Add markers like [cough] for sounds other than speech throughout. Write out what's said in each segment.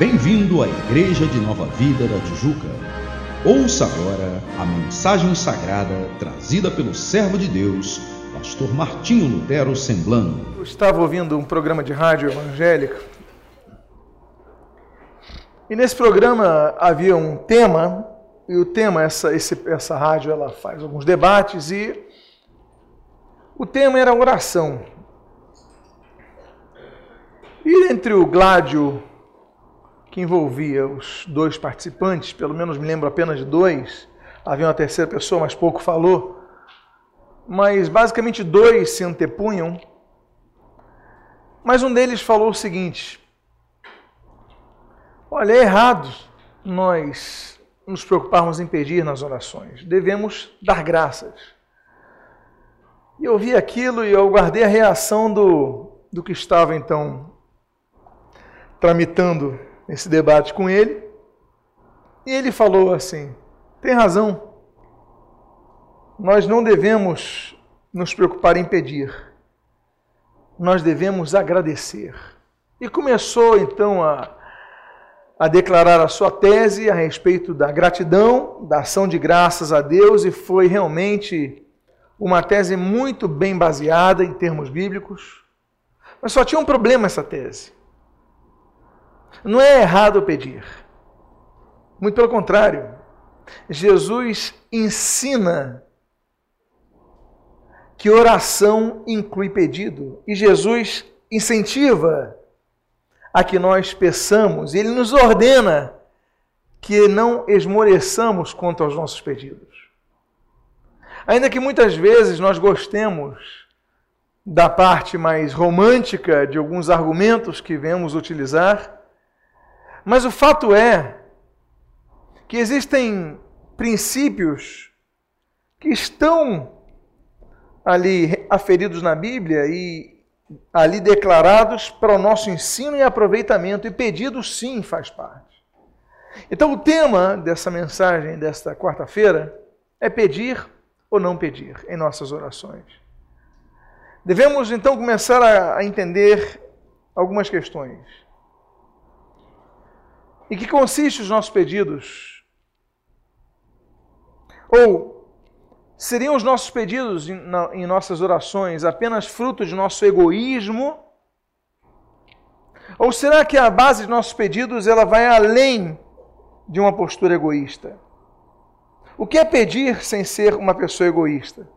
Bem-vindo à Igreja de Nova Vida da Tijuca. Ouça agora a mensagem sagrada trazida pelo servo de Deus, pastor Martinho Lutero Semblano. Eu estava ouvindo um programa de rádio evangélico e nesse programa havia um tema e o tema essa esse, essa rádio ela faz alguns debates e o tema era oração. E entre o Gládio que envolvia os dois participantes, pelo menos me lembro apenas de dois, havia uma terceira pessoa, mas pouco falou. Mas basicamente dois se antepunham. Mas um deles falou o seguinte: Olha, é errado nós nos preocuparmos em pedir nas orações, devemos dar graças. E eu vi aquilo e eu guardei a reação do, do que estava então tramitando esse debate com ele. E ele falou assim: tem razão. Nós não devemos nos preocupar em pedir, nós devemos agradecer. E começou então a, a declarar a sua tese a respeito da gratidão, da ação de graças a Deus, e foi realmente uma tese muito bem baseada em termos bíblicos. Mas só tinha um problema essa tese. Não é errado pedir. Muito pelo contrário. Jesus ensina que oração inclui pedido. E Jesus incentiva a que nós peçamos. Ele nos ordena que não esmoreçamos quanto aos nossos pedidos. Ainda que muitas vezes nós gostemos da parte mais romântica de alguns argumentos que vemos utilizar, mas o fato é que existem princípios que estão ali aferidos na Bíblia e ali declarados para o nosso ensino e aproveitamento, e pedido sim faz parte. Então, o tema dessa mensagem desta quarta-feira é pedir ou não pedir em nossas orações. Devemos então começar a entender algumas questões. Em que consistem os nossos pedidos? Ou seriam os nossos pedidos em, na, em nossas orações apenas fruto de nosso egoísmo? Ou será que a base de nossos pedidos ela vai além de uma postura egoísta? O que é pedir sem ser uma pessoa egoísta?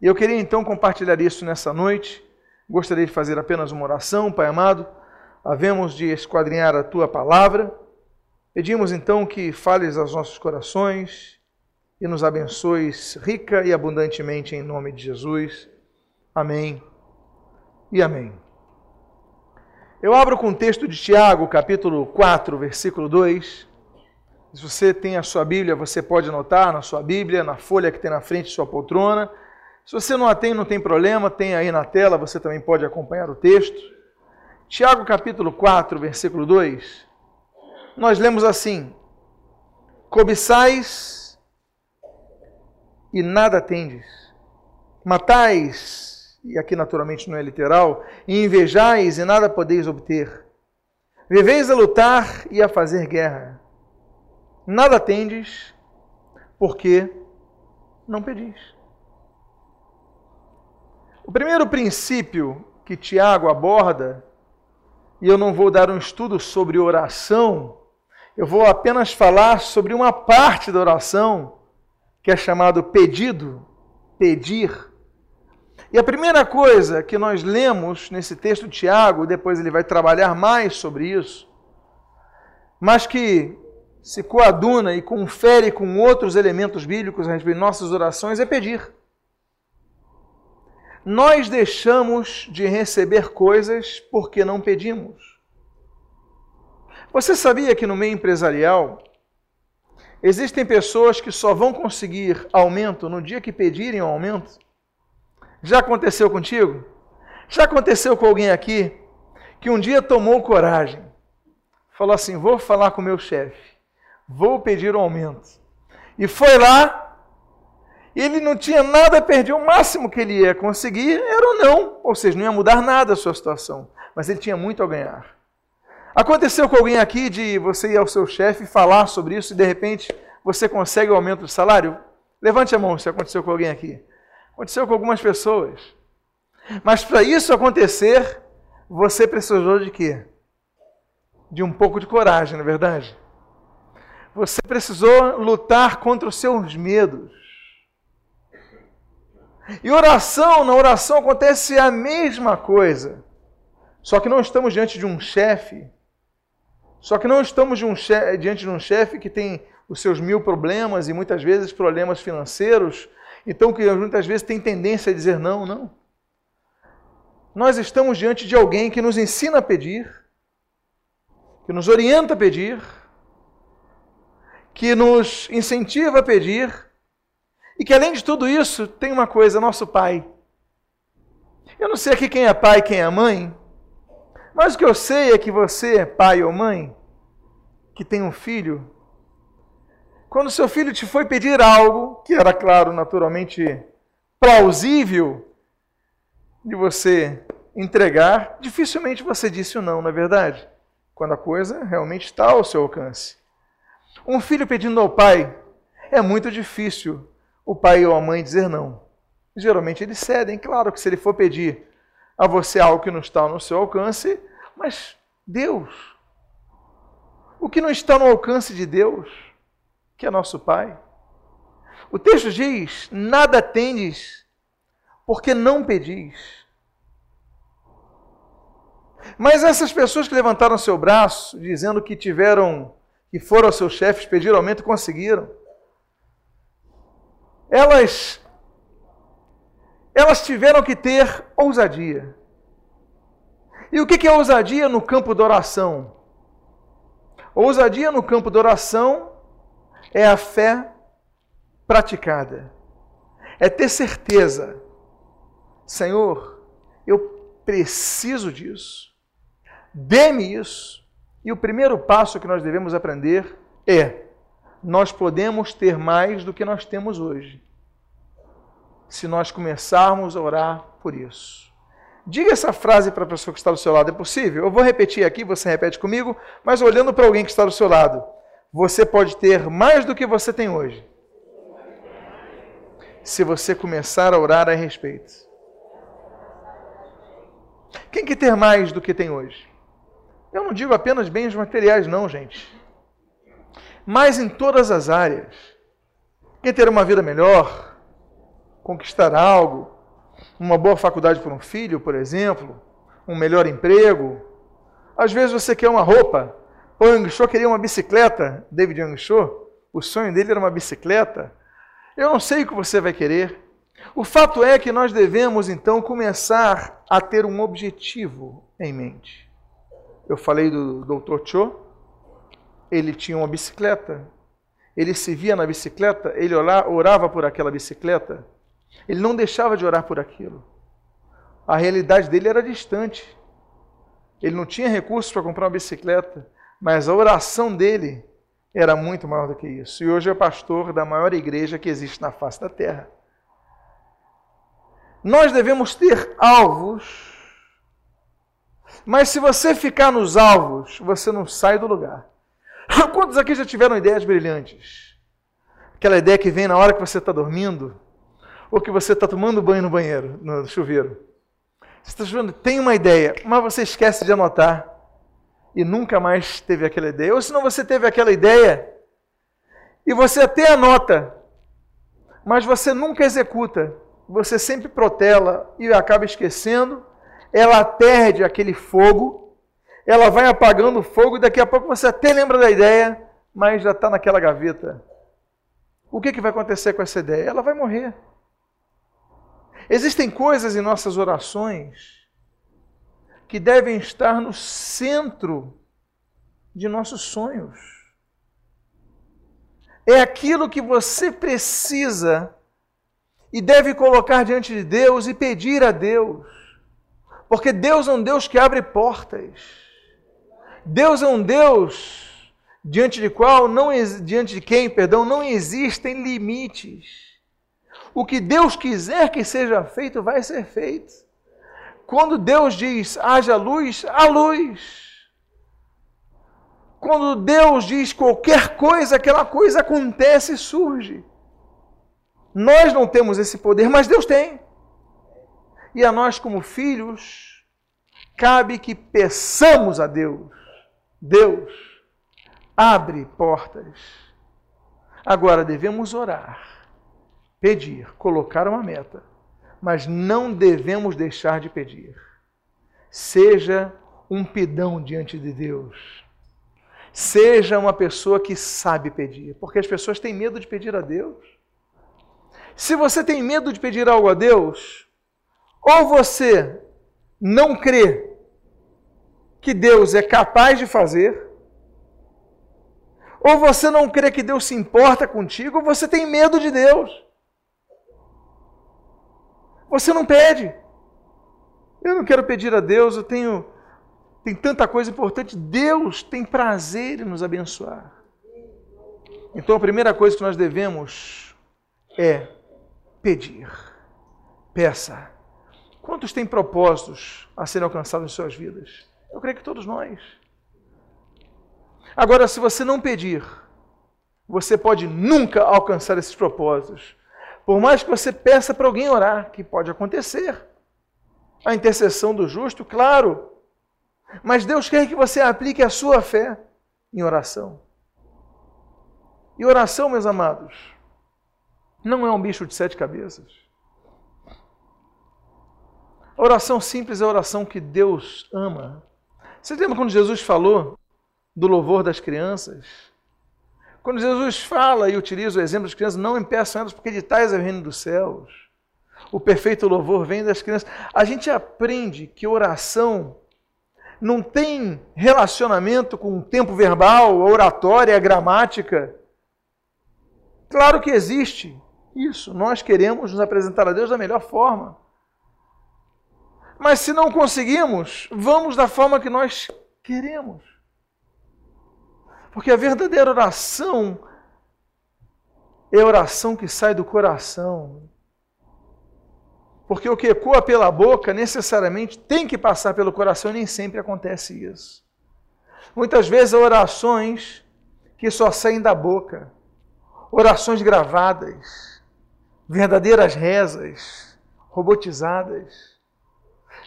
E eu queria então compartilhar isso nessa noite. Gostaria de fazer apenas uma oração, Pai amado. Havemos de esquadrinhar a tua palavra Pedimos então que fales aos nossos corações e nos abençoes rica e abundantemente em nome de Jesus. Amém e amém. Eu abro com o texto de Tiago, capítulo 4, versículo 2. Se você tem a sua Bíblia, você pode anotar na sua Bíblia, na folha que tem na frente de sua poltrona. Se você não a tem, não tem problema, tem aí na tela, você também pode acompanhar o texto. Tiago, capítulo 4, versículo 2 nós lemos assim: cobiçais e nada tendes, matais, e aqui naturalmente não é literal, e invejais e nada podeis obter, viveis a lutar e a fazer guerra, nada tendes, porque não pedis. O primeiro princípio que Tiago aborda, e eu não vou dar um estudo sobre oração, eu vou apenas falar sobre uma parte da oração que é chamado pedido, pedir. E a primeira coisa que nós lemos nesse texto de Tiago, depois ele vai trabalhar mais sobre isso, mas que se coaduna e confere com outros elementos bíblicos a respeito de nossas orações, é pedir. Nós deixamos de receber coisas porque não pedimos. Você sabia que no meio empresarial existem pessoas que só vão conseguir aumento no dia que pedirem o um aumento? Já aconteceu contigo? Já aconteceu com alguém aqui que um dia tomou coragem, falou assim: vou falar com o meu chefe, vou pedir um aumento. E foi lá, ele não tinha nada a perder, o máximo que ele ia conseguir era o não, ou seja, não ia mudar nada a sua situação, mas ele tinha muito a ganhar. Aconteceu com alguém aqui de você ir ao seu chefe falar sobre isso e de repente você consegue o aumento do salário? Levante a mão se aconteceu com alguém aqui. Aconteceu com algumas pessoas. Mas para isso acontecer, você precisou de quê? De um pouco de coragem, não é verdade? Você precisou lutar contra os seus medos. E oração, na oração acontece a mesma coisa. Só que não estamos diante de um chefe. Só que não estamos de um chefe, diante de um chefe que tem os seus mil problemas e muitas vezes problemas financeiros. Então, que muitas vezes tem tendência a dizer não, não. Nós estamos diante de alguém que nos ensina a pedir, que nos orienta a pedir, que nos incentiva a pedir e que além de tudo isso tem uma coisa, nosso Pai. Eu não sei aqui quem é pai, quem é mãe, mas o que eu sei é que você, pai ou mãe, que tem um filho, quando seu filho te foi pedir algo, que era claro, naturalmente plausível de você entregar, dificilmente você disse o não, não é verdade? Quando a coisa realmente está ao seu alcance. Um filho pedindo ao pai, é muito difícil o pai ou a mãe dizer não. Geralmente eles cedem, claro que se ele for pedir a você algo que não está no seu alcance, mas Deus, o que não está no alcance de Deus, que é nosso Pai. O texto diz: nada tendes, porque não pedis. Mas essas pessoas que levantaram seu braço, dizendo que tiveram que foram aos seus chefes pedir aumento e conseguiram. Elas elas tiveram que ter ousadia. E o que é ousadia no campo da oração? Ousadia no campo da oração é a fé praticada. É ter certeza. Senhor, eu preciso disso. Dê-me isso. E o primeiro passo que nós devemos aprender é: nós podemos ter mais do que nós temos hoje, se nós começarmos a orar por isso. Diga essa frase para a pessoa que está do seu lado: é possível? Eu vou repetir aqui, você repete comigo, mas olhando para alguém que está do seu lado. Você pode ter mais do que você tem hoje, se você começar a orar a respeito. Quem quer ter mais do que tem hoje? Eu não digo apenas bens materiais, não, gente. Mas em todas as áreas. Quem ter uma vida melhor, conquistar algo, uma boa faculdade para um filho, por exemplo, um melhor emprego. Às vezes você quer uma roupa. O Yang queria uma bicicleta, David Yang. O sonho dele era uma bicicleta. Eu não sei o que você vai querer. O fato é que nós devemos então começar a ter um objetivo em mente. Eu falei do Dr. Cho, ele tinha uma bicicleta. Ele se via na bicicleta, ele orava por aquela bicicleta. Ele não deixava de orar por aquilo. A realidade dele era distante. Ele não tinha recursos para comprar uma bicicleta, mas a oração dele era muito maior do que isso. E hoje é pastor da maior igreja que existe na face da terra. Nós devemos ter alvos mas se você ficar nos alvos, você não sai do lugar. [laughs] Quantos aqui já tiveram ideias brilhantes? Aquela ideia que vem na hora que você está dormindo, ou que você está tomando banho no banheiro, no chuveiro. Você está chovendo, tem uma ideia, mas você esquece de anotar e nunca mais teve aquela ideia. Ou se não você teve aquela ideia e você até anota, mas você nunca executa. Você sempre protela e acaba esquecendo ela perde aquele fogo, ela vai apagando o fogo e daqui a pouco você até lembra da ideia, mas já está naquela gaveta. O que, que vai acontecer com essa ideia? Ela vai morrer. Existem coisas em nossas orações que devem estar no centro de nossos sonhos. É aquilo que você precisa e deve colocar diante de Deus e pedir a Deus. Porque Deus é um Deus que abre portas. Deus é um Deus diante de qual não diante de quem, perdão, não existem limites. O que Deus quiser que seja feito vai ser feito. Quando Deus diz haja luz, há luz. Quando Deus diz qualquer coisa, aquela coisa acontece e surge. Nós não temos esse poder, mas Deus tem. E a nós, como filhos, cabe que peçamos a Deus: Deus, abre portas. Agora devemos orar, pedir, colocar uma meta, mas não devemos deixar de pedir. Seja um pidão diante de Deus Seja uma pessoa que sabe pedir, porque as pessoas têm medo de pedir a Deus. Se você tem medo de pedir algo a Deus, ou você não crê que Deus é capaz de fazer, ou você não crê que Deus se importa contigo, ou você tem medo de Deus. Você não pede. Eu não quero pedir a Deus, eu tenho tem tanta coisa importante. Deus tem prazer em nos abençoar. Então a primeira coisa que nós devemos é pedir. Peça. Quantos têm propósitos a serem alcançados em suas vidas? Eu creio que todos nós. Agora, se você não pedir, você pode nunca alcançar esses propósitos. Por mais que você peça para alguém orar, que pode acontecer. A intercessão do justo, claro, mas Deus quer que você aplique a sua fé em oração. E oração, meus amados, não é um bicho de sete cabeças. Oração simples é a oração que Deus ama. Você lembra quando Jesus falou do louvor das crianças? Quando Jesus fala e utiliza o exemplo das crianças, não impeçam elas, porque de tais é o reino dos céus. O perfeito louvor vem das crianças. A gente aprende que oração não tem relacionamento com o tempo verbal, a oratória, a gramática. Claro que existe isso. Nós queremos nos apresentar a Deus da melhor forma. Mas se não conseguimos, vamos da forma que nós queremos. Porque a verdadeira oração é a oração que sai do coração, porque o que ecoa pela boca necessariamente tem que passar pelo coração e nem sempre acontece isso. Muitas vezes há orações que só saem da boca, orações gravadas, verdadeiras rezas, robotizadas.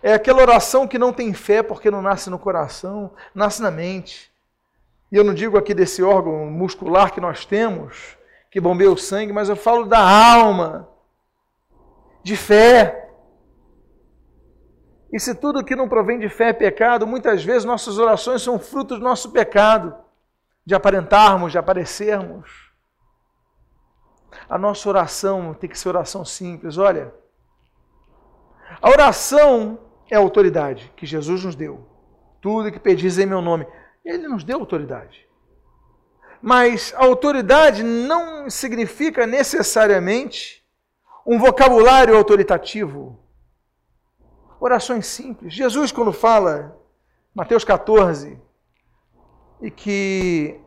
É aquela oração que não tem fé porque não nasce no coração, nasce na mente. E eu não digo aqui desse órgão muscular que nós temos, que bombeia o sangue, mas eu falo da alma de fé. E se tudo que não provém de fé é pecado, muitas vezes nossas orações são frutos do nosso pecado, de aparentarmos, de aparecermos. A nossa oração tem que ser oração simples. Olha, a oração é a autoridade que Jesus nos deu. Tudo que pedis em meu nome, Ele nos deu autoridade. Mas a autoridade não significa necessariamente um vocabulário autoritativo. Orações simples. Jesus, quando fala, Mateus 14, e que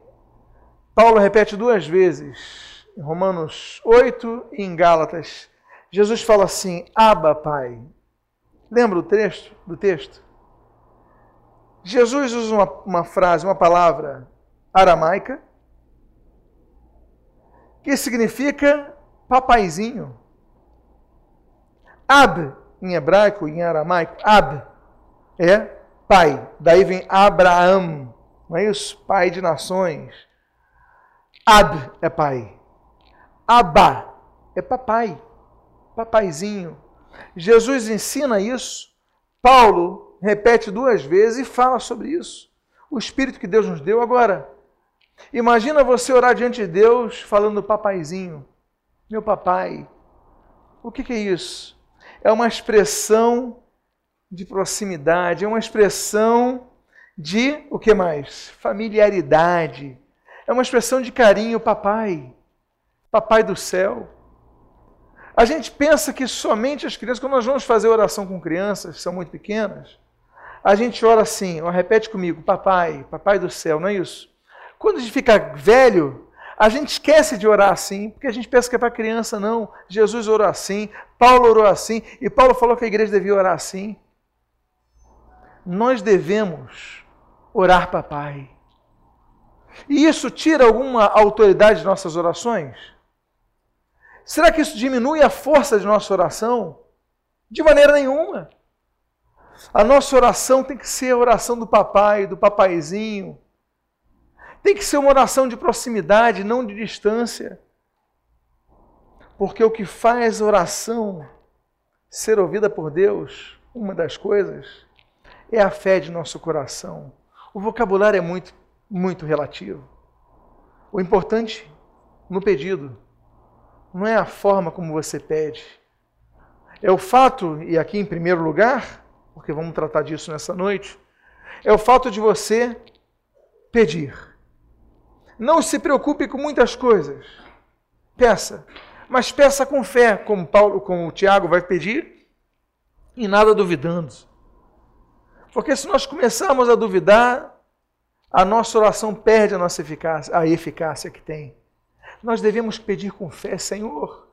Paulo repete duas vezes, em Romanos 8 e em Gálatas, Jesus fala assim: Aba, Pai. Lembra o texto? Do texto? Jesus usa uma, uma frase, uma palavra aramaica, que significa papaizinho. Ab, em hebraico, em aramaico, Ab é pai. Daí vem Abraão, não é isso? Pai de nações. Ab é pai. Abba é papai, papaizinho. Jesus ensina isso. Paulo repete duas vezes e fala sobre isso. O Espírito que Deus nos deu. Agora, imagina você orar diante de Deus falando papaizinho. Meu papai. O que, que é isso? é uma expressão de proximidade, é uma expressão de o que mais? Familiaridade. É uma expressão de carinho, papai. Papai do céu. A gente pensa que somente as crianças, quando nós vamos fazer oração com crianças, que são muito pequenas, a gente ora assim, ó, repete comigo, papai, papai do céu, não é isso? Quando a gente fica velho, a gente esquece de orar assim, porque a gente pensa que é para criança, não. Jesus orou assim, Paulo orou assim, e Paulo falou que a igreja devia orar assim. Nós devemos orar, papai. E isso tira alguma autoridade de nossas orações? Será que isso diminui a força de nossa oração? De maneira nenhuma. A nossa oração tem que ser a oração do papai, do papaizinho. Tem que ser uma oração de proximidade, não de distância. Porque o que faz a oração ser ouvida por Deus, uma das coisas, é a fé de nosso coração. O vocabulário é muito, muito relativo. O importante no pedido não é a forma como você pede, é o fato, e aqui em primeiro lugar, porque vamos tratar disso nessa noite, é o fato de você pedir. Não se preocupe com muitas coisas. Peça, mas peça com fé, como Paulo, como o Tiago vai pedir, e nada duvidando. Porque se nós começarmos a duvidar, a nossa oração perde a nossa eficácia, a eficácia que tem. Nós devemos pedir com fé, Senhor,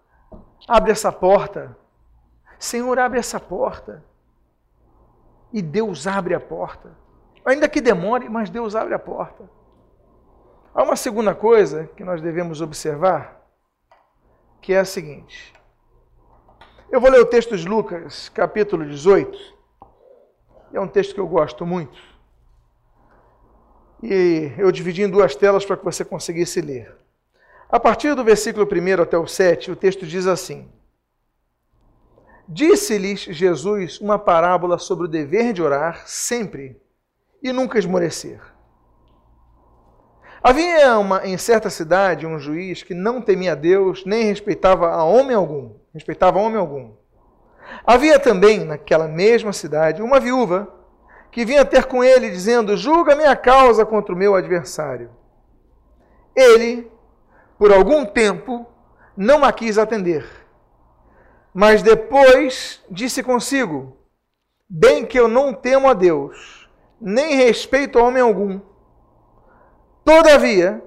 abre essa porta. Senhor, abre essa porta. E Deus abre a porta. Ainda que demore, mas Deus abre a porta. Há uma segunda coisa que nós devemos observar, que é a seguinte. Eu vou ler o texto de Lucas, capítulo 18. É um texto que eu gosto muito. E eu dividi em duas telas para que você conseguisse ler. A partir do versículo 1 até o 7, o texto diz assim: Disse-lhes Jesus uma parábola sobre o dever de orar sempre e nunca esmorecer. Havia uma, em certa cidade um juiz que não temia Deus nem respeitava a homem algum, respeitava homem algum. Havia também naquela mesma cidade uma viúva que vinha ter com ele dizendo: Julga minha causa contra o meu adversário. Ele por algum tempo, não a quis atender. Mas depois disse consigo: Bem que eu não temo a Deus, nem respeito a homem algum. Todavia,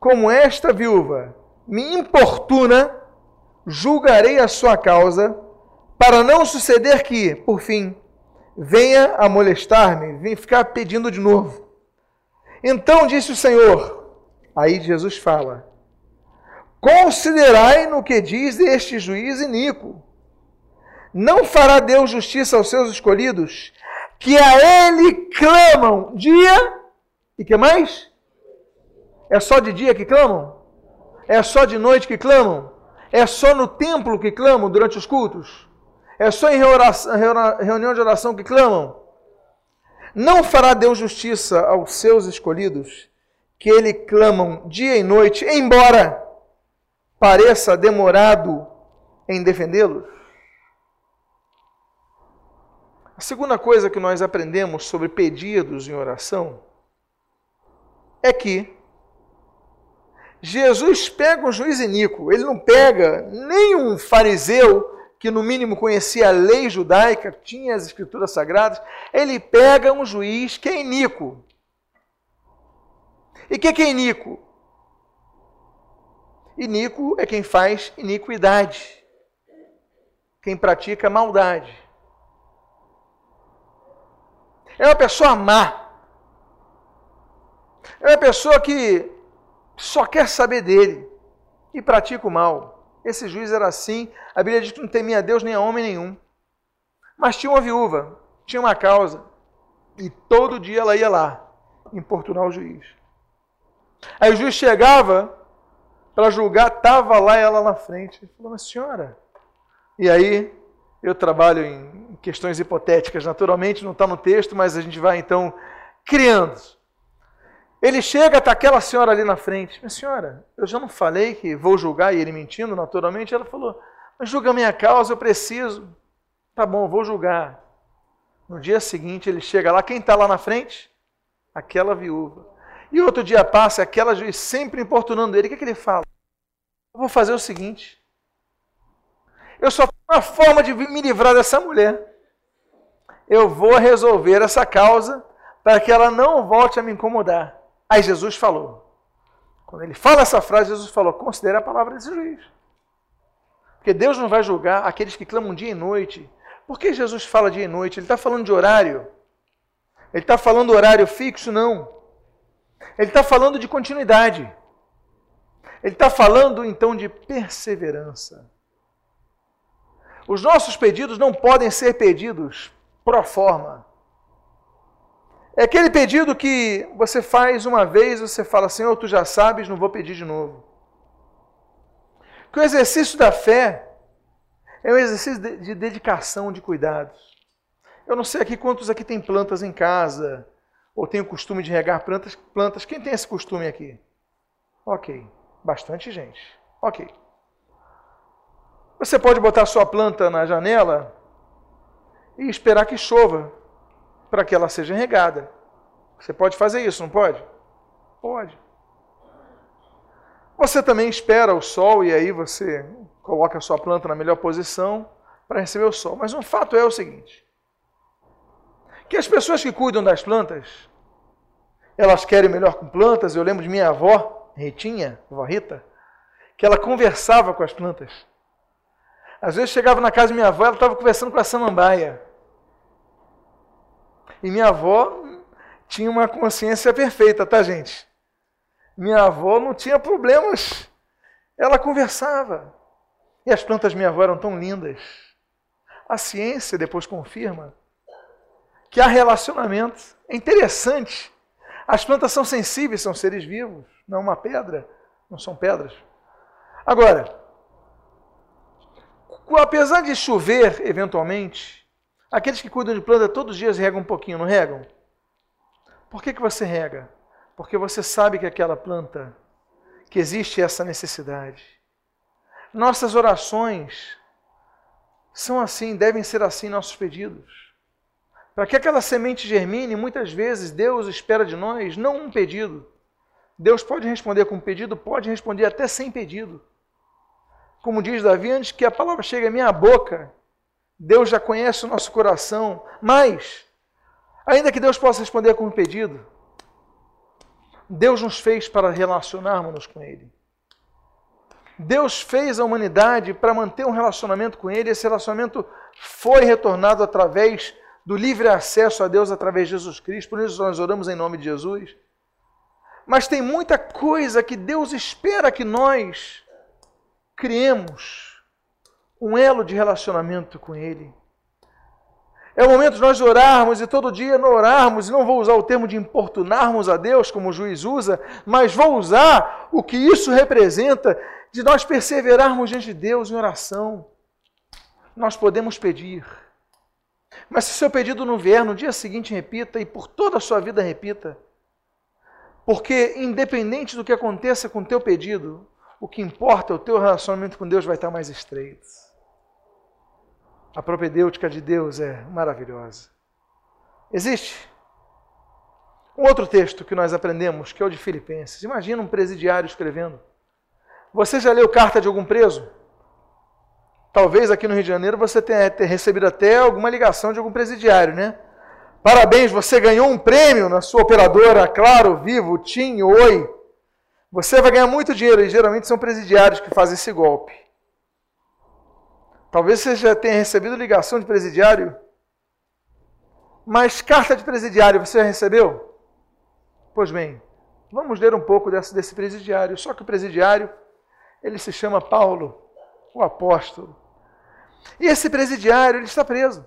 como esta viúva me importuna, julgarei a sua causa, para não suceder que, por fim, venha a molestar-me, venha ficar pedindo de novo. Então disse o Senhor, aí Jesus fala: Considerai no que diz este juiz iníquo. Não fará Deus justiça aos seus escolhidos, que a ele clamam dia e que mais? É só de dia que clamam? É só de noite que clamam? É só no templo que clamam durante os cultos? É só em reunião de oração que clamam? Não fará Deus justiça aos seus escolhidos, que ele clamam dia e noite, embora pareça demorado em defendê-los? A segunda coisa que nós aprendemos sobre pedidos em oração é que Jesus pega um juiz iníquo, ele não pega nenhum fariseu que no mínimo conhecia a lei judaica, tinha as escrituras sagradas, ele pega um juiz que é iníquo. E o que, que é iníquo? Iníquo é quem faz iniquidade, quem pratica maldade. É uma pessoa má. É uma pessoa que só quer saber dele e pratica o mal. Esse juiz era assim. A Bíblia diz que não temia Deus nem a homem nenhum. Mas tinha uma viúva, tinha uma causa. E todo dia ela ia lá importunar o juiz. Aí o juiz chegava para julgar, estava lá ela na frente. Ele falou, mas senhora. E aí, eu trabalho em questões hipotéticas, naturalmente, não está no texto, mas a gente vai então criando. Ele chega, está aquela senhora ali na frente. Minha senhora, eu já não falei que vou julgar e ele mentindo, naturalmente. Ela falou, mas julga a minha causa, eu preciso. Tá bom, vou julgar. No dia seguinte, ele chega lá, quem está lá na frente? Aquela viúva. E outro dia passa, aquela juiz sempre importunando ele. O que, é que ele fala? Eu vou fazer o seguinte. Eu só tenho uma forma de me livrar dessa mulher. Eu vou resolver essa causa para que ela não volte a me incomodar. Aí Jesus falou. Quando ele fala essa frase, Jesus falou: considere a palavra desse juiz. Porque Deus não vai julgar aqueles que clamam dia e noite. Por que Jesus fala dia e noite? Ele está falando de horário. Ele está falando horário fixo? Não. Ele está falando de continuidade. Ele está falando então de perseverança. Os nossos pedidos não podem ser pedidos pro forma. É aquele pedido que você faz uma vez, você fala, Senhor, tu já sabes, não vou pedir de novo. Que o exercício da fé é um exercício de dedicação, de cuidados. Eu não sei aqui quantos aqui tem plantas em casa, ou tem o costume de regar plantas. plantas. Quem tem esse costume aqui? Ok, bastante gente. Ok. Você pode botar sua planta na janela e esperar que chova para que ela seja regada. Você pode fazer isso, não pode? Pode. Você também espera o sol e aí você coloca a sua planta na melhor posição para receber o sol. Mas um fato é o seguinte: que as pessoas que cuidam das plantas, elas querem melhor com plantas. Eu lembro de minha avó, Ritinha, avó Rita, que ela conversava com as plantas. Às vezes chegava na casa da minha avó, ela estava conversando com a samambaia. E minha avó tinha uma consciência perfeita, tá, gente? Minha avó não tinha problemas. Ela conversava. E as plantas da minha avó eram tão lindas. A ciência depois confirma que há relacionamento. É interessante. As plantas são sensíveis, são seres vivos, não é uma pedra, não são pedras. Agora, apesar de chover eventualmente, aqueles que cuidam de planta todos os dias regam um pouquinho, não regam? Por que, que você rega? Porque você sabe que aquela planta, que existe essa necessidade. Nossas orações são assim, devem ser assim nossos pedidos. Para que aquela semente germine, muitas vezes Deus espera de nós não um pedido. Deus pode responder com um pedido, pode responder até sem pedido. Como diz Davi, antes que a palavra chegue à minha boca, Deus já conhece o nosso coração. Mas, ainda que Deus possa responder com um pedido, Deus nos fez para relacionarmos com Ele. Deus fez a humanidade para manter um relacionamento com Ele. Esse relacionamento foi retornado através do livre acesso a Deus através de Jesus Cristo. Por isso nós oramos em nome de Jesus. Mas tem muita coisa que Deus espera que nós criemos um elo de relacionamento com Ele. É o momento de nós orarmos e todo dia não orarmos, e não vou usar o termo de importunarmos a Deus, como o juiz usa, mas vou usar o que isso representa de nós perseverarmos diante de Deus em oração. Nós podemos pedir. Mas se o seu pedido não vier, no dia seguinte repita e por toda a sua vida repita. Porque independente do que aconteça com o teu pedido, o que importa é o teu relacionamento com Deus vai estar mais estreito. A propedêutica de Deus é maravilhosa. Existe um outro texto que nós aprendemos, que é o de Filipenses. Imagina um presidiário escrevendo. Você já leu carta de algum preso? Talvez aqui no Rio de Janeiro você tenha, recebido até alguma ligação de algum presidiário, né? Parabéns, você ganhou um prêmio na sua operadora, Claro, Vivo, TIM, Oi. Você vai ganhar muito dinheiro e geralmente são presidiários que fazem esse golpe. Talvez você já tenha recebido ligação de presidiário. Mas carta de presidiário você já recebeu? Pois bem, vamos ler um pouco desse, desse presidiário. Só que o presidiário, ele se chama Paulo, o apóstolo. E esse presidiário, ele está preso.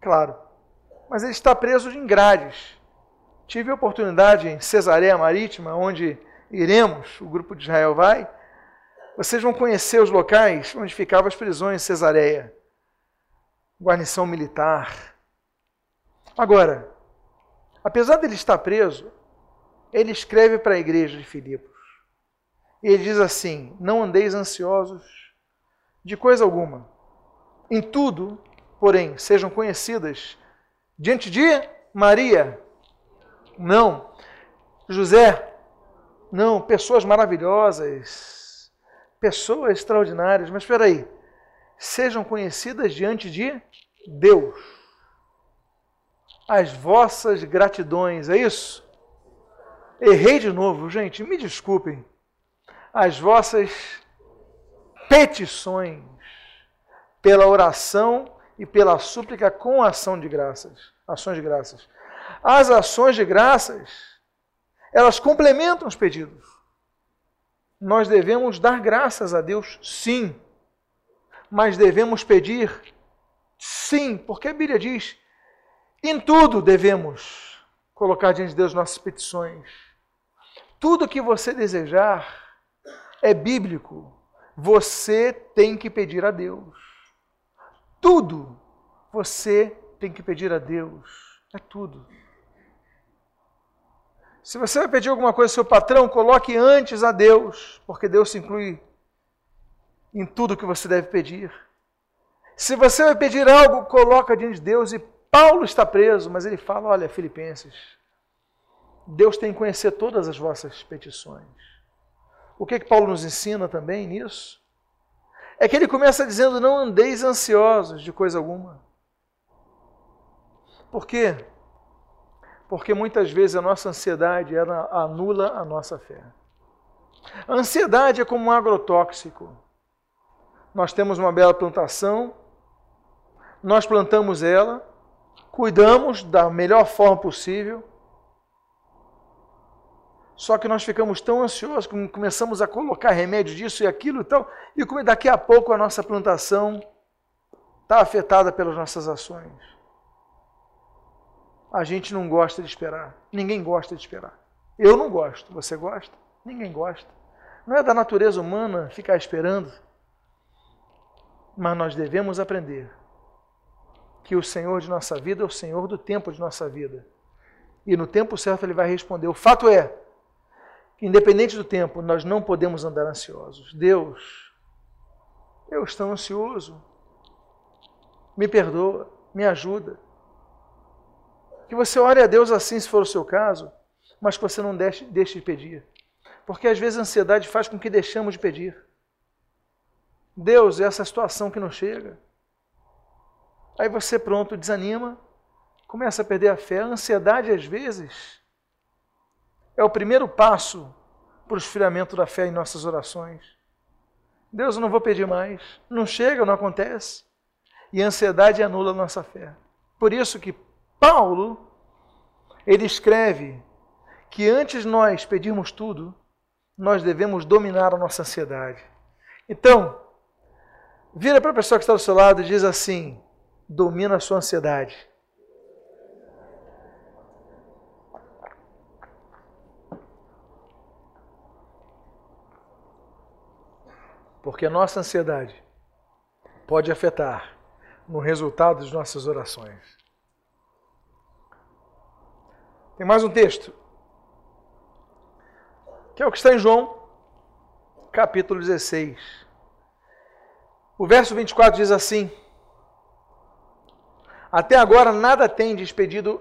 Claro. Mas ele está preso em grades. Tive a oportunidade em Cesareia Marítima, onde iremos, o grupo de Israel vai, vocês vão conhecer os locais onde ficavam as prisões em Cesareia, guarnição militar. Agora, apesar dele estar preso, ele escreve para a igreja de Filipos. E ele diz assim: Não andeis ansiosos de coisa alguma. Em tudo, porém, sejam conhecidas diante de Maria. Não. José. Não. Pessoas maravilhosas pessoas extraordinárias, mas espera aí, sejam conhecidas diante de Deus. As vossas gratidões, é isso? Errei de novo, gente, me desculpem. As vossas petições pela oração e pela súplica com ação de graças, ações de graças. As ações de graças, elas complementam os pedidos. Nós devemos dar graças a Deus, sim, mas devemos pedir, sim, porque a Bíblia diz: em tudo devemos colocar diante de Deus nossas petições. Tudo que você desejar é bíblico. Você tem que pedir a Deus. Tudo você tem que pedir a Deus. É tudo. Se você vai pedir alguma coisa ao seu patrão, coloque antes a Deus, porque Deus se inclui em tudo que você deve pedir. Se você vai pedir algo, coloca diante de Deus. E Paulo está preso, mas ele fala: olha, Filipenses, Deus tem que conhecer todas as vossas petições. O que, que Paulo nos ensina também nisso? É que ele começa dizendo: não andeis ansiosos de coisa alguma. Por quê? Porque muitas vezes a nossa ansiedade ela anula a nossa fé. A ansiedade é como um agrotóxico. Nós temos uma bela plantação, nós plantamos ela, cuidamos da melhor forma possível, só que nós ficamos tão ansiosos, começamos a colocar remédio disso e aquilo e tal, e daqui a pouco a nossa plantação está afetada pelas nossas ações. A gente não gosta de esperar. Ninguém gosta de esperar. Eu não gosto. Você gosta? Ninguém gosta. Não é da natureza humana ficar esperando. Mas nós devemos aprender que o Senhor de nossa vida é o Senhor do tempo de nossa vida. E no tempo certo ele vai responder. O fato é que, independente do tempo, nós não podemos andar ansiosos. Deus, eu estou ansioso. Me perdoa, me ajuda. Que você ore a Deus assim, se for o seu caso, mas que você não deixe, deixe de pedir. Porque às vezes a ansiedade faz com que deixamos de pedir. Deus, é essa situação que não chega. Aí você, pronto, desanima, começa a perder a fé. A ansiedade, às vezes, é o primeiro passo para o esfriamento da fé em nossas orações. Deus, eu não vou pedir mais. Não chega, não acontece. E a ansiedade anula a nossa fé. Por isso que Paulo, ele escreve que antes nós pedirmos tudo, nós devemos dominar a nossa ansiedade. Então, vira para a pessoa que está do seu lado e diz assim: domina a sua ansiedade. Porque a nossa ansiedade pode afetar no resultado das nossas orações. Tem mais um texto, que é o que está em João, capítulo 16. O verso 24 diz assim: Até agora nada tem despedido,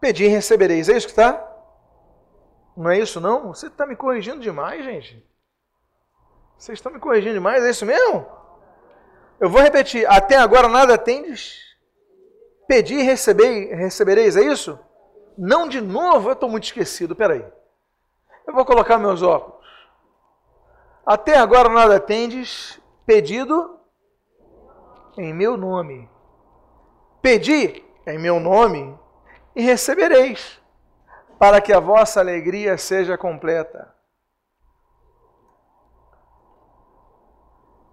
pedi e recebereis. É isso que está? Não é isso, não? Você está me corrigindo demais, gente. Vocês estão me corrigindo demais, é isso mesmo? Eu vou repetir: Até agora nada tendes Pedi e receber, recebereis, é isso? Não de novo, eu estou muito esquecido, peraí. Eu vou colocar meus óculos. Até agora nada tendes pedido em meu nome. Pedi em meu nome e recebereis, para que a vossa alegria seja completa.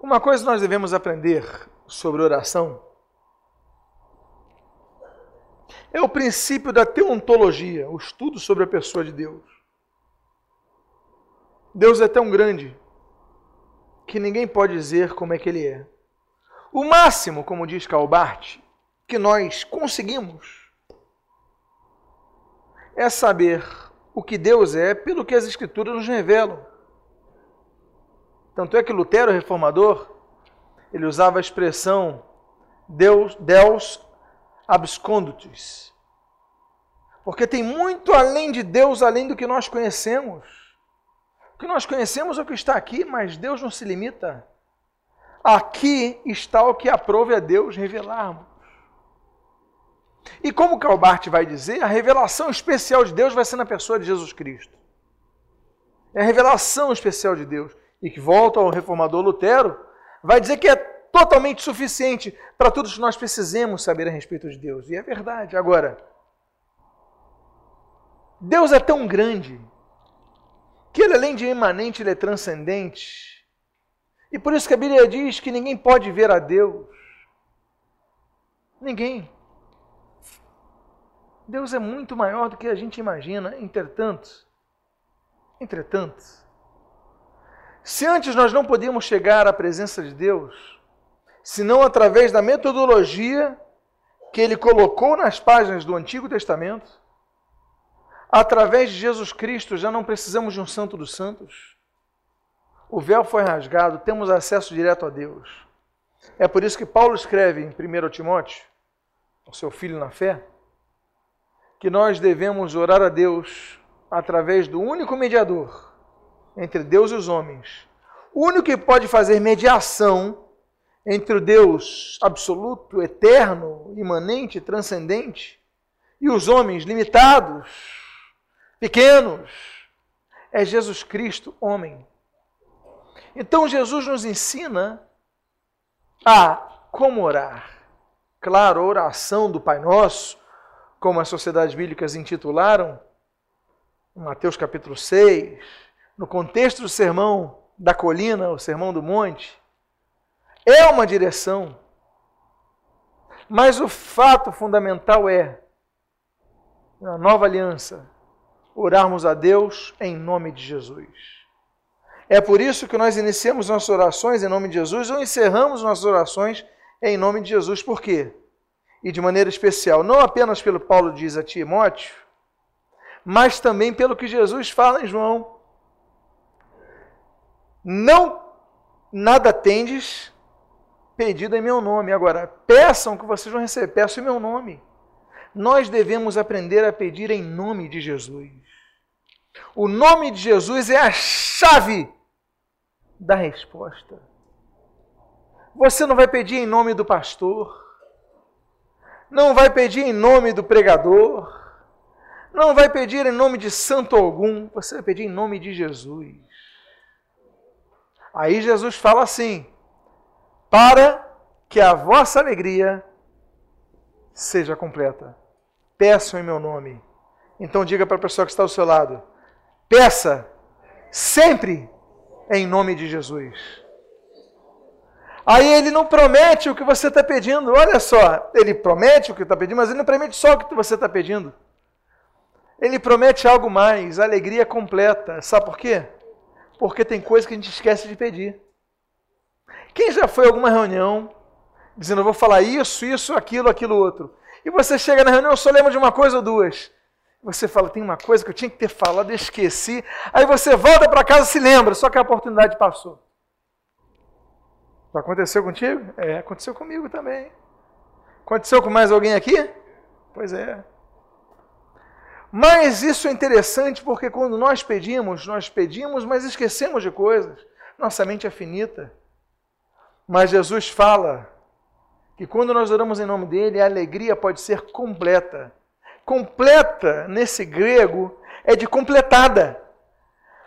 Uma coisa nós devemos aprender sobre oração é o princípio da teontologia, o estudo sobre a pessoa de Deus. Deus é tão grande que ninguém pode dizer como é que ele é. O máximo, como diz Calbart, que nós conseguimos é saber o que Deus é pelo que as Escrituras nos revelam. Tanto é que Lutero, reformador, ele usava a expressão Deus, Deus absconditus. Porque tem muito além de Deus, além do que nós conhecemos. O que nós conhecemos é o que está aqui, mas Deus não se limita. Aqui está o que aprove a Deus revelarmos. E como Calbart vai dizer, a revelação especial de Deus vai ser na pessoa de Jesus Cristo. É a revelação especial de Deus. E que volta ao reformador Lutero, vai dizer que é totalmente suficiente para tudo que nós precisamos saber a respeito de Deus. E é verdade. Agora, Deus é tão grande que ele, além de imanente, ele é transcendente. E por isso que a Bíblia diz que ninguém pode ver a Deus. Ninguém. Deus é muito maior do que a gente imagina, entretanto. Entretanto, se antes nós não podíamos chegar à presença de Deus, senão através da metodologia que ele colocou nas páginas do Antigo Testamento, através de Jesus Cristo já não precisamos de um santo dos santos. O véu foi rasgado, temos acesso direto a Deus. É por isso que Paulo escreve em 1 Timóteo, ao seu filho na fé, que nós devemos orar a Deus através do único mediador entre Deus e os homens. O único que pode fazer mediação entre o Deus absoluto, eterno, imanente, transcendente e os homens limitados, pequenos, é Jesus Cristo, homem. Então Jesus nos ensina a como orar. Claro, a oração do Pai Nosso, como as sociedades bíblicas intitularam, Mateus capítulo 6, no contexto do sermão da colina, o sermão do monte, é uma direção. Mas o fato fundamental é, na nova aliança, orarmos a Deus em nome de Jesus. É por isso que nós iniciamos nossas orações em nome de Jesus ou encerramos nossas orações em nome de Jesus. Por quê? E de maneira especial, não apenas pelo Paulo diz a Timóteo, mas também pelo que Jesus fala em João. Não nada tendes pedido em meu nome. Agora, peçam que vocês vão receber, peçam em meu nome. Nós devemos aprender a pedir em nome de Jesus. O nome de Jesus é a chave da resposta. Você não vai pedir em nome do pastor, não vai pedir em nome do pregador, não vai pedir em nome de santo algum, você vai pedir em nome de Jesus. Aí Jesus fala assim: para que a vossa alegria seja completa. Peçam em meu nome. Então diga para a pessoa que está ao seu lado: peça sempre em nome de Jesus. Aí ele não promete o que você está pedindo. Olha só, ele promete o que está pedindo, mas ele não promete só o que você está pedindo. Ele promete algo mais, alegria completa. Sabe por quê? Porque tem coisa que a gente esquece de pedir. Quem já foi a alguma reunião dizendo, eu vou falar isso, isso, aquilo, aquilo, outro. E você chega na reunião, eu só lembro de uma coisa ou duas. Você fala, tem uma coisa que eu tinha que ter falado, esqueci. Aí você volta para casa e se lembra, só que a oportunidade passou. Aconteceu contigo? É, aconteceu comigo também. Aconteceu com mais alguém aqui? Pois é. Mas isso é interessante porque quando nós pedimos, nós pedimos, mas esquecemos de coisas. Nossa mente é finita. Mas Jesus fala que quando nós oramos em nome dele, a alegria pode ser completa. Completa, nesse grego, é de completada.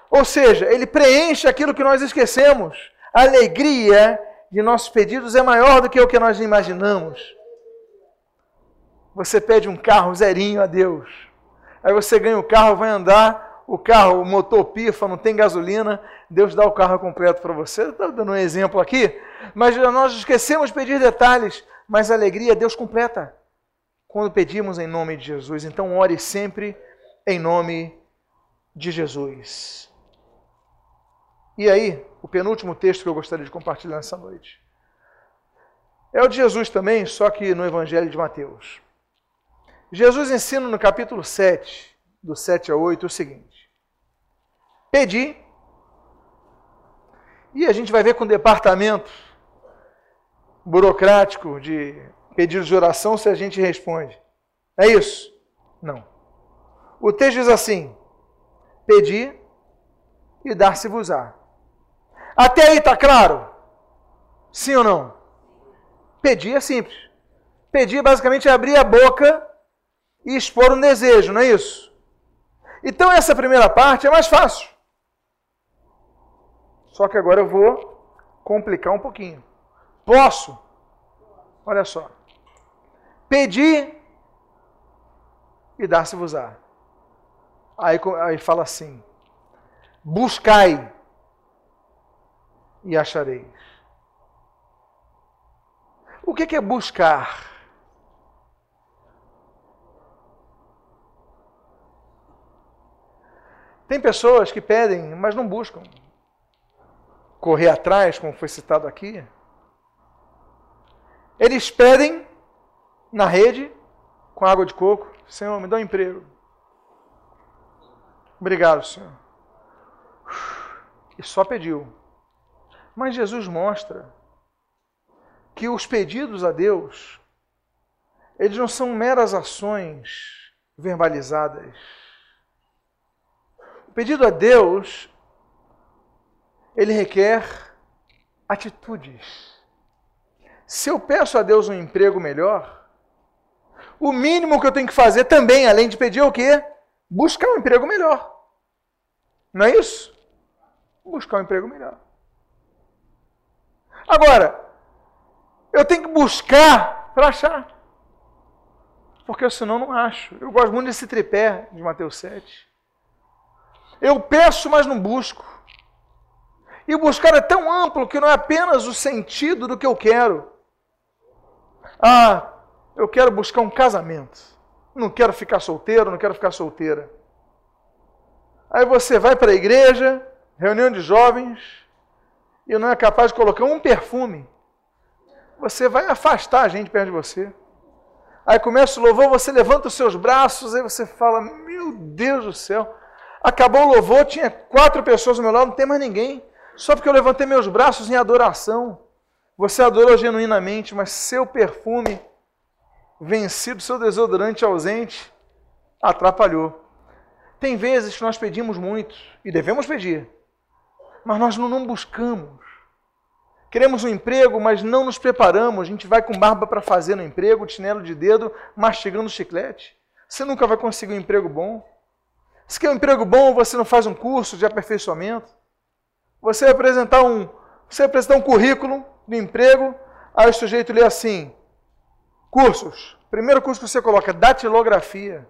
Ou seja, ele preenche aquilo que nós esquecemos. A alegria de nossos pedidos é maior do que o que nós imaginamos. Você pede um carro zerinho a Deus. Aí você ganha o carro, vai andar, o carro, o motor pifa, não tem gasolina, Deus dá o carro completo para você. Estou dando um exemplo aqui, mas nós esquecemos de pedir detalhes, mas a alegria Deus completa quando pedimos em nome de Jesus. Então ore sempre em nome de Jesus. E aí, o penúltimo texto que eu gostaria de compartilhar nessa noite. É o de Jesus também, só que no Evangelho de Mateus. Jesus ensina no capítulo 7, do 7 a 8, o seguinte: Pedi, e a gente vai ver com o departamento burocrático de pedidos de oração se a gente responde. É isso? Não. O texto diz assim: Pedi e dar-se-vos-á. Até aí está claro? Sim ou não? Pedir é simples. Pedir basicamente é abrir a boca e expor um desejo, não é isso? Então essa primeira parte é mais fácil. Só que agora eu vou complicar um pouquinho. Posso? Olha só. Pedir e dar-se-vos-á. Aí, aí fala assim: buscai e achareis. O que é buscar? Tem pessoas que pedem, mas não buscam. Correr atrás, como foi citado aqui. Eles pedem na rede, com água de coco, Senhor, me dá um emprego. Obrigado, Senhor. E só pediu. Mas Jesus mostra que os pedidos a Deus, eles não são meras ações verbalizadas. Pedido a Deus, ele requer atitudes. Se eu peço a Deus um emprego melhor, o mínimo que eu tenho que fazer também, além de pedir, é o quê? Buscar um emprego melhor. Não é isso? Buscar um emprego melhor. Agora, eu tenho que buscar para achar. Porque senão não acho. Eu gosto muito desse tripé de Mateus 7. Eu peço, mas não busco. E buscar é tão amplo que não é apenas o sentido do que eu quero. Ah, eu quero buscar um casamento. Não quero ficar solteiro, não quero ficar solteira. Aí você vai para a igreja, reunião de jovens, e não é capaz de colocar um perfume você vai afastar a gente perto de você. Aí começa o louvor, você levanta os seus braços, aí você fala: Meu Deus do céu. Acabou o louvor, tinha quatro pessoas ao meu lado, não tem mais ninguém. Só porque eu levantei meus braços em adoração. Você adorou genuinamente, mas seu perfume vencido, seu desodorante ausente, atrapalhou. Tem vezes que nós pedimos muito, e devemos pedir, mas nós não buscamos Queremos um emprego, mas não nos preparamos. A gente vai com barba para fazer no emprego, chinelo de dedo, mastigando chiclete. Você nunca vai conseguir um emprego bom. Se quer um emprego bom, você não faz um curso de aperfeiçoamento. Você apresentar um, você apresentar um currículo de emprego, aí o sujeito lê assim: cursos. Primeiro curso que você coloca, datilografia.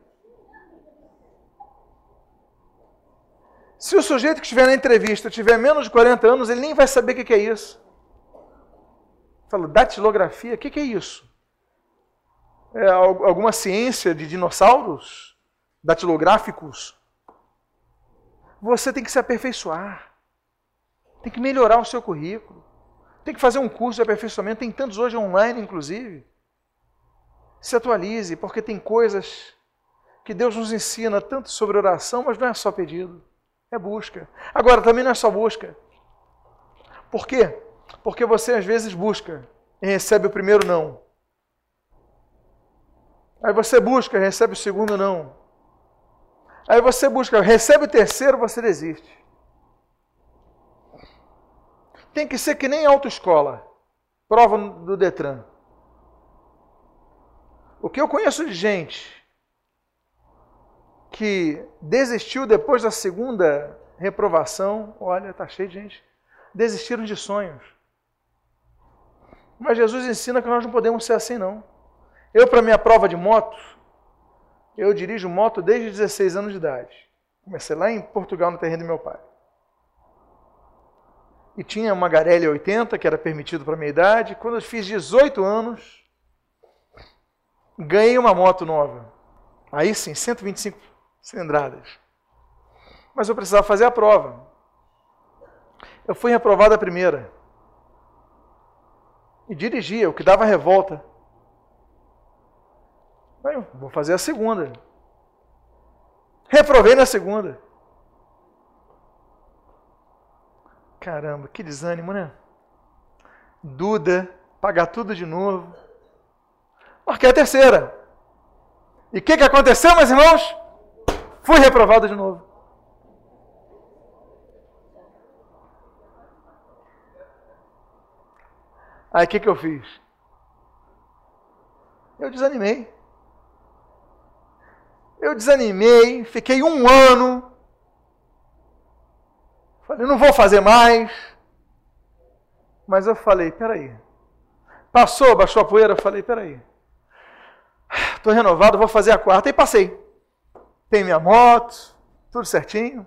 Se o sujeito que estiver na entrevista tiver menos de 40 anos, ele nem vai saber o que é isso. Fala, datilografia, o que, que é isso? É alguma ciência de dinossauros? Datilográficos? Você tem que se aperfeiçoar. Tem que melhorar o seu currículo. Tem que fazer um curso de aperfeiçoamento. Tem tantos hoje online, inclusive. Se atualize, porque tem coisas que Deus nos ensina tanto sobre oração, mas não é só pedido, é busca. Agora, também não é só busca. Por quê? Porque você às vezes busca e recebe o primeiro não. Aí você busca e recebe o segundo não. Aí você busca, recebe o terceiro, você desiste. Tem que ser que nem autoescola. Prova do Detran. O que eu conheço de gente que desistiu depois da segunda reprovação, olha, tá cheio de gente, desistiram de sonhos. Mas Jesus ensina que nós não podemos ser assim, não. Eu, para minha prova de moto, eu dirijo moto desde 16 anos de idade. Comecei lá em Portugal, no terreno do meu pai. E tinha uma Garelli 80, que era permitido para minha idade. Quando eu fiz 18 anos, ganhei uma moto nova. Aí sim, 125 cilindradas. Mas eu precisava fazer a prova. Eu fui reprovado a primeira e dirigia, o que dava revolta. Bem, vou fazer a segunda. Reprovei na segunda. Caramba, que desânimo, né? Duda, pagar tudo de novo. Marquei a terceira. E o que, que aconteceu, meus irmãos? Fui reprovado de novo. Aí o que, que eu fiz? Eu desanimei. Eu desanimei, fiquei um ano. Falei, não vou fazer mais. Mas eu falei, peraí. Passou, baixou a poeira, eu falei, peraí. Estou renovado, vou fazer a quarta. E passei. Tem minha moto, Tudo certinho?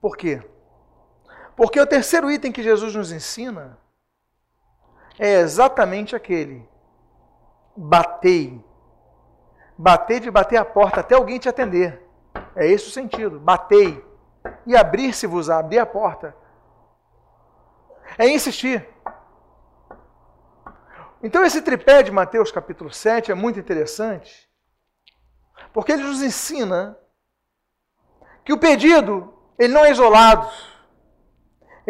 Por quê? Porque o terceiro item que Jesus nos ensina é exatamente aquele: batei. Batei de bater a porta até alguém te atender. É esse o sentido. Batei. E abrir-se-vos, abrir a porta. É insistir. Então, esse tripé de Mateus capítulo 7 é muito interessante, porque ele nos ensina que o pedido, ele não é isolado,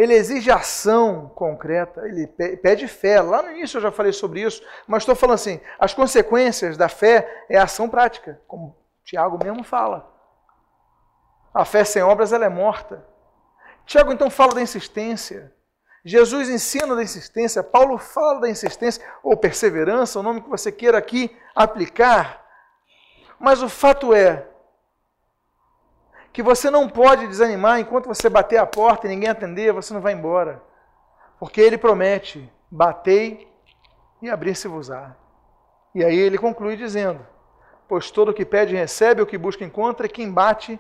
ele exige ação concreta, ele pede fé. Lá no início eu já falei sobre isso, mas estou falando assim: as consequências da fé é ação prática, como Tiago mesmo fala. A fé sem obras ela é morta. Tiago então fala da insistência. Jesus ensina da insistência, Paulo fala da insistência, ou perseverança, o nome que você queira aqui aplicar. Mas o fato é que você não pode desanimar enquanto você bater a porta e ninguém atender, você não vai embora. Porque ele promete: batei e abrir-se-vos-á. E aí ele conclui dizendo: Pois todo o que pede recebe, o que busca encontra, e quem bate,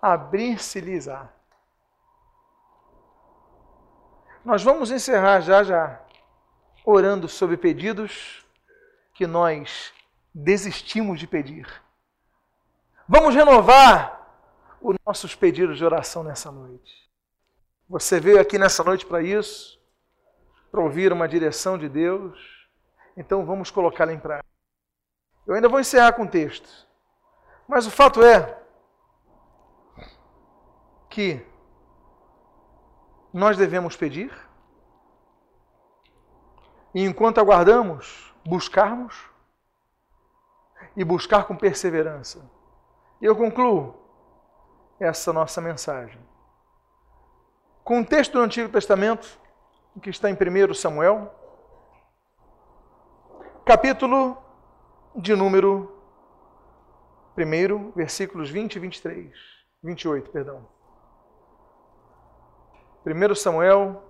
abrir-se-lhes-á. Nós vamos encerrar já já orando sobre pedidos que nós desistimos de pedir. Vamos renovar os nossos pedidos de oração nessa noite. Você veio aqui nessa noite para isso, para ouvir uma direção de Deus, então vamos colocá-la em prática. Eu ainda vou encerrar com o texto, mas o fato é que nós devemos pedir e enquanto aguardamos, buscarmos e buscar com perseverança. E eu concluo essa nossa mensagem. Com o texto do Antigo Testamento, que está em 1 Samuel, capítulo de número 1, versículos 20 e 23, 28, perdão. 1 Samuel,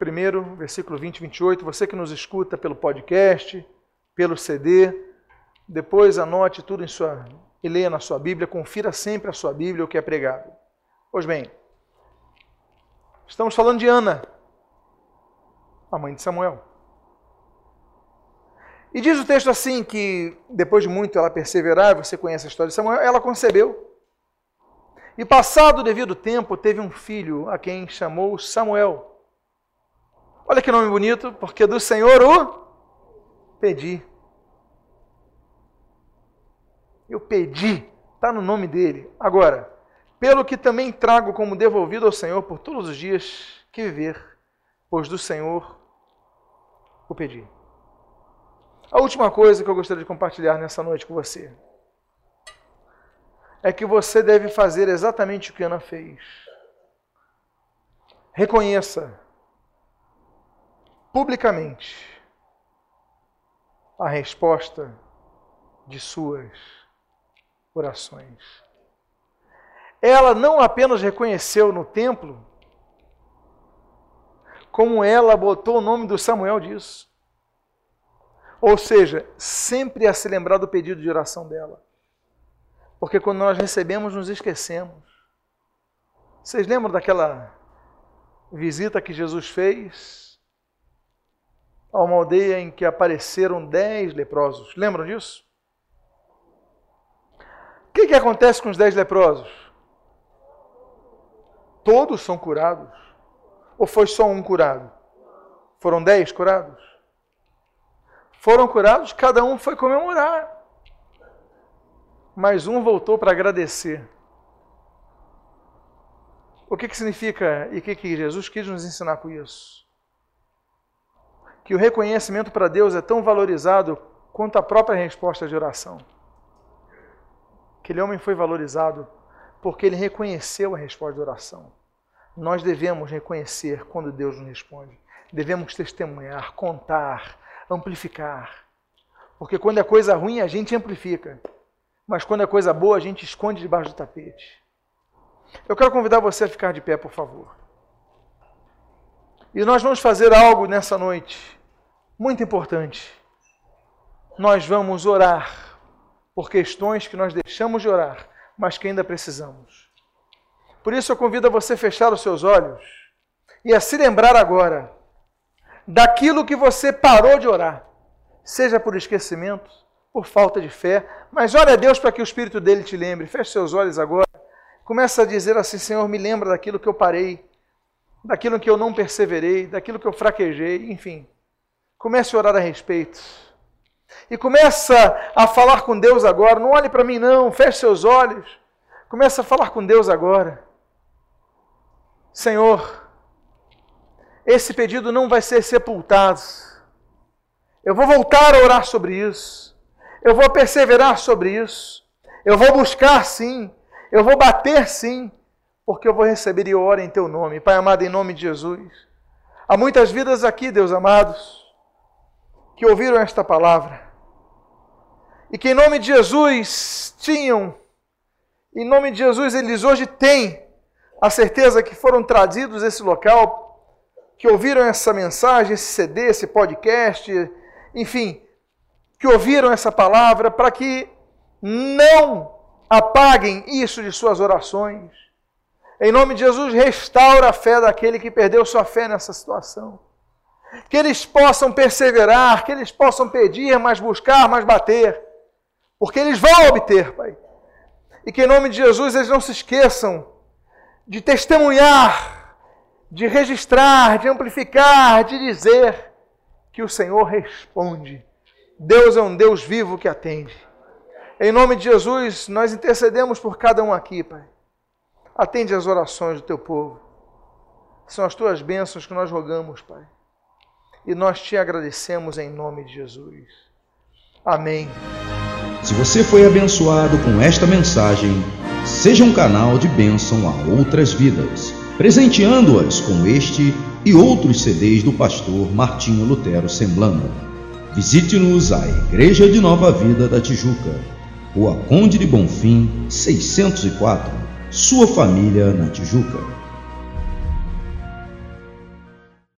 1, versículo 20 e 28. Você que nos escuta pelo podcast, pelo CD, depois anote tudo em sua e leia na sua Bíblia, confira sempre a sua Bíblia o que é pregado. Pois bem, estamos falando de Ana, a mãe de Samuel. E diz o texto assim que depois de muito ela perseverar, você conhece a história de Samuel, ela concebeu. E passado o devido tempo, teve um filho a quem chamou Samuel. Olha que nome bonito, porque do Senhor o pedi. Eu pedi, está no nome dele. Agora, pelo que também trago como devolvido ao Senhor por todos os dias que viver, pois do Senhor o pedi. A última coisa que eu gostaria de compartilhar nessa noite com você é que você deve fazer exatamente o que Ana fez. Reconheça publicamente a resposta de suas orações. Ela não apenas reconheceu no templo, como ela botou o nome do Samuel disso. Ou seja, sempre a se lembrar do pedido de oração dela. Porque quando nós recebemos, nos esquecemos. Vocês lembram daquela visita que Jesus fez a uma aldeia em que apareceram dez leprosos? Lembram disso? Que, que acontece com os dez leprosos? Todos são curados? Ou foi só um curado? Foram dez curados? Foram curados, cada um foi comemorar. Mas um voltou para agradecer. O que, que significa e o que, que Jesus quis nos ensinar com isso? Que o reconhecimento para Deus é tão valorizado quanto a própria resposta de oração. Aquele homem foi valorizado porque ele reconheceu a resposta de oração. Nós devemos reconhecer quando Deus nos responde. Devemos testemunhar, contar, amplificar. Porque quando é coisa ruim, a gente amplifica. Mas quando é coisa boa, a gente esconde debaixo do tapete. Eu quero convidar você a ficar de pé, por favor. E nós vamos fazer algo nessa noite muito importante. Nós vamos orar por questões que nós deixamos de orar mas que ainda precisamos. Por isso eu convido a você fechar os seus olhos e a se lembrar agora daquilo que você parou de orar, seja por esquecimento, por falta de fé, mas ore a Deus para que o Espírito dele te lembre. Feche seus olhos agora. Começa a dizer assim: Senhor, me lembra daquilo que eu parei, daquilo que eu não perseverei, daquilo que eu fraquejei, enfim. Comece a orar a respeito. E começa a falar com Deus agora. Não olhe para mim, não. Feche seus olhos. Começa a falar com Deus agora. Senhor, esse pedido não vai ser sepultado. Eu vou voltar a orar sobre isso. Eu vou perseverar sobre isso. Eu vou buscar sim. Eu vou bater sim. Porque eu vou receber e oro em teu nome. Pai amado, em nome de Jesus. Há muitas vidas aqui, Deus amados, que ouviram esta palavra e que em nome de Jesus tinham, em nome de Jesus eles hoje têm a certeza que foram trazidos esse local, que ouviram essa mensagem, esse CD, esse podcast, enfim, que ouviram essa palavra para que não apaguem isso de suas orações. Em nome de Jesus, restaura a fé daquele que perdeu sua fé nessa situação que eles possam perseverar, que eles possam pedir, mas buscar, mas bater, porque eles vão obter, Pai. E que em nome de Jesus eles não se esqueçam de testemunhar, de registrar, de amplificar, de dizer que o Senhor responde. Deus é um Deus vivo que atende. Em nome de Jesus, nós intercedemos por cada um aqui, Pai. Atende as orações do teu povo. São as tuas bênçãos que nós rogamos, Pai e nós te agradecemos em nome de Jesus. Amém. Se você foi abençoado com esta mensagem, seja um canal de bênção a outras vidas, presenteando-as com este e outros CDs do pastor Martinho Lutero Semblando. Visite-nos à Igreja de Nova Vida da Tijuca, Rua Conde de Bonfim, 604, sua família na Tijuca.